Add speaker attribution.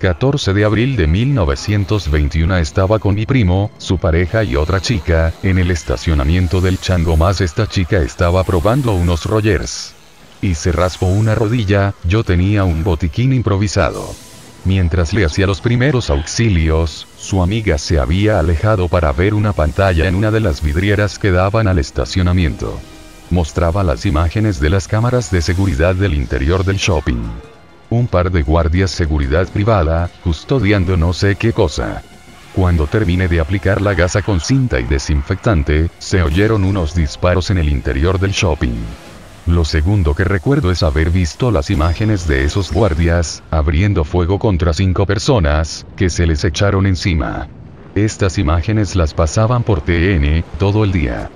Speaker 1: 14 de abril de 1921 estaba con mi primo, su pareja y otra chica, en el estacionamiento del Chango más esta chica estaba probando unos Rogers. Y se raspó una rodilla, yo tenía un botiquín improvisado. Mientras le hacía los primeros auxilios, su amiga se había alejado para ver una pantalla en una de las vidrieras que daban al estacionamiento. Mostraba las imágenes de las cámaras de seguridad del interior del shopping un par de guardias seguridad privada, custodiando no sé qué cosa. Cuando terminé de aplicar la gasa con cinta y desinfectante, se oyeron unos disparos en el interior del shopping. Lo segundo que recuerdo es haber visto las imágenes de esos guardias, abriendo fuego contra cinco personas, que se les echaron encima. Estas imágenes las pasaban por TN, todo el día.